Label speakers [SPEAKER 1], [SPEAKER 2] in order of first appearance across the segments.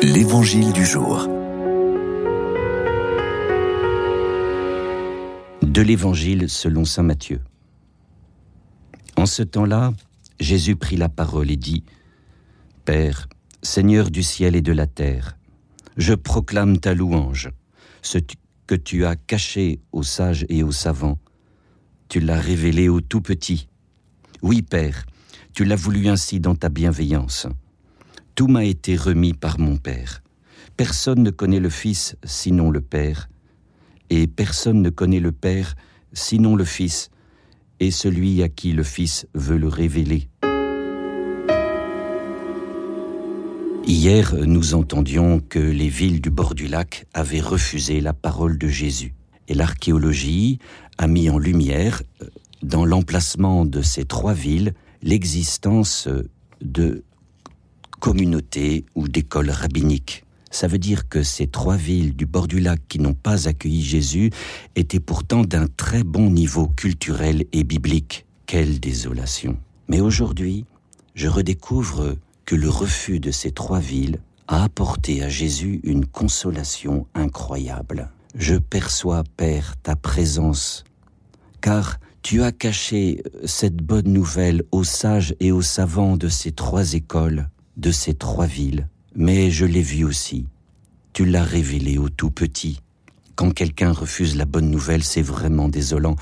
[SPEAKER 1] L'Évangile du jour.
[SPEAKER 2] De l'Évangile selon Saint Matthieu. En ce temps-là, Jésus prit la parole et dit, Père, Seigneur du ciel et de la terre, je proclame ta louange, ce que tu as caché aux sages et aux savants, tu l'as révélé aux tout petits. Oui, Père, tu l'as voulu ainsi dans ta bienveillance. Tout m'a été remis par mon Père. Personne ne connaît le Fils sinon le Père, et personne ne connaît le Père sinon le Fils, et celui à qui le Fils veut le révéler. Hier, nous entendions que les villes du bord du lac avaient refusé la parole de Jésus. Et l'archéologie a mis en lumière, euh, dans l'emplacement de ces trois villes, l'existence de communautés ou d'écoles rabbiniques. Ça veut dire que ces trois villes du bord du lac qui n'ont pas accueilli Jésus étaient pourtant d'un très bon niveau culturel et biblique. Quelle désolation. Mais aujourd'hui, je redécouvre que le refus de ces trois villes a apporté à Jésus une consolation incroyable. Je perçois, Père, ta présence, car tu as caché cette bonne nouvelle aux sages et aux savants de ces trois écoles de ces trois villes, mais je l'ai vu aussi. Tu l'as révélé au tout petit. Quand quelqu'un refuse la bonne nouvelle, c'est vraiment désolant.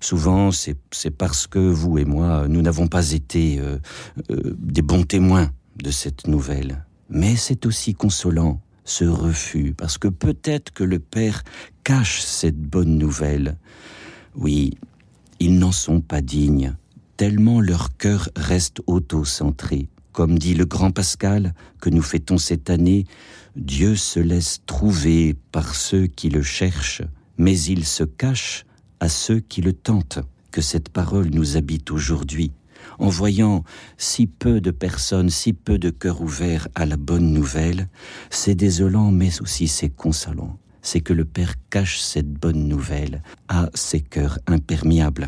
[SPEAKER 2] Souvent, c'est parce que vous et moi, nous n'avons pas été euh, euh, des bons témoins de cette nouvelle. Mais c'est aussi consolant, ce refus, parce que peut-être que le Père cache cette bonne nouvelle. Oui, ils n'en sont pas dignes, tellement leur cœur reste auto-centré. Comme dit le grand Pascal, que nous fêtons cette année, Dieu se laisse trouver par ceux qui le cherchent, mais il se cache à ceux qui le tentent. Que cette parole nous habite aujourd'hui, en voyant si peu de personnes, si peu de cœurs ouverts à la bonne nouvelle, c'est désolant, mais aussi c'est consolant. C'est que le Père cache cette bonne nouvelle à ses cœurs imperméables.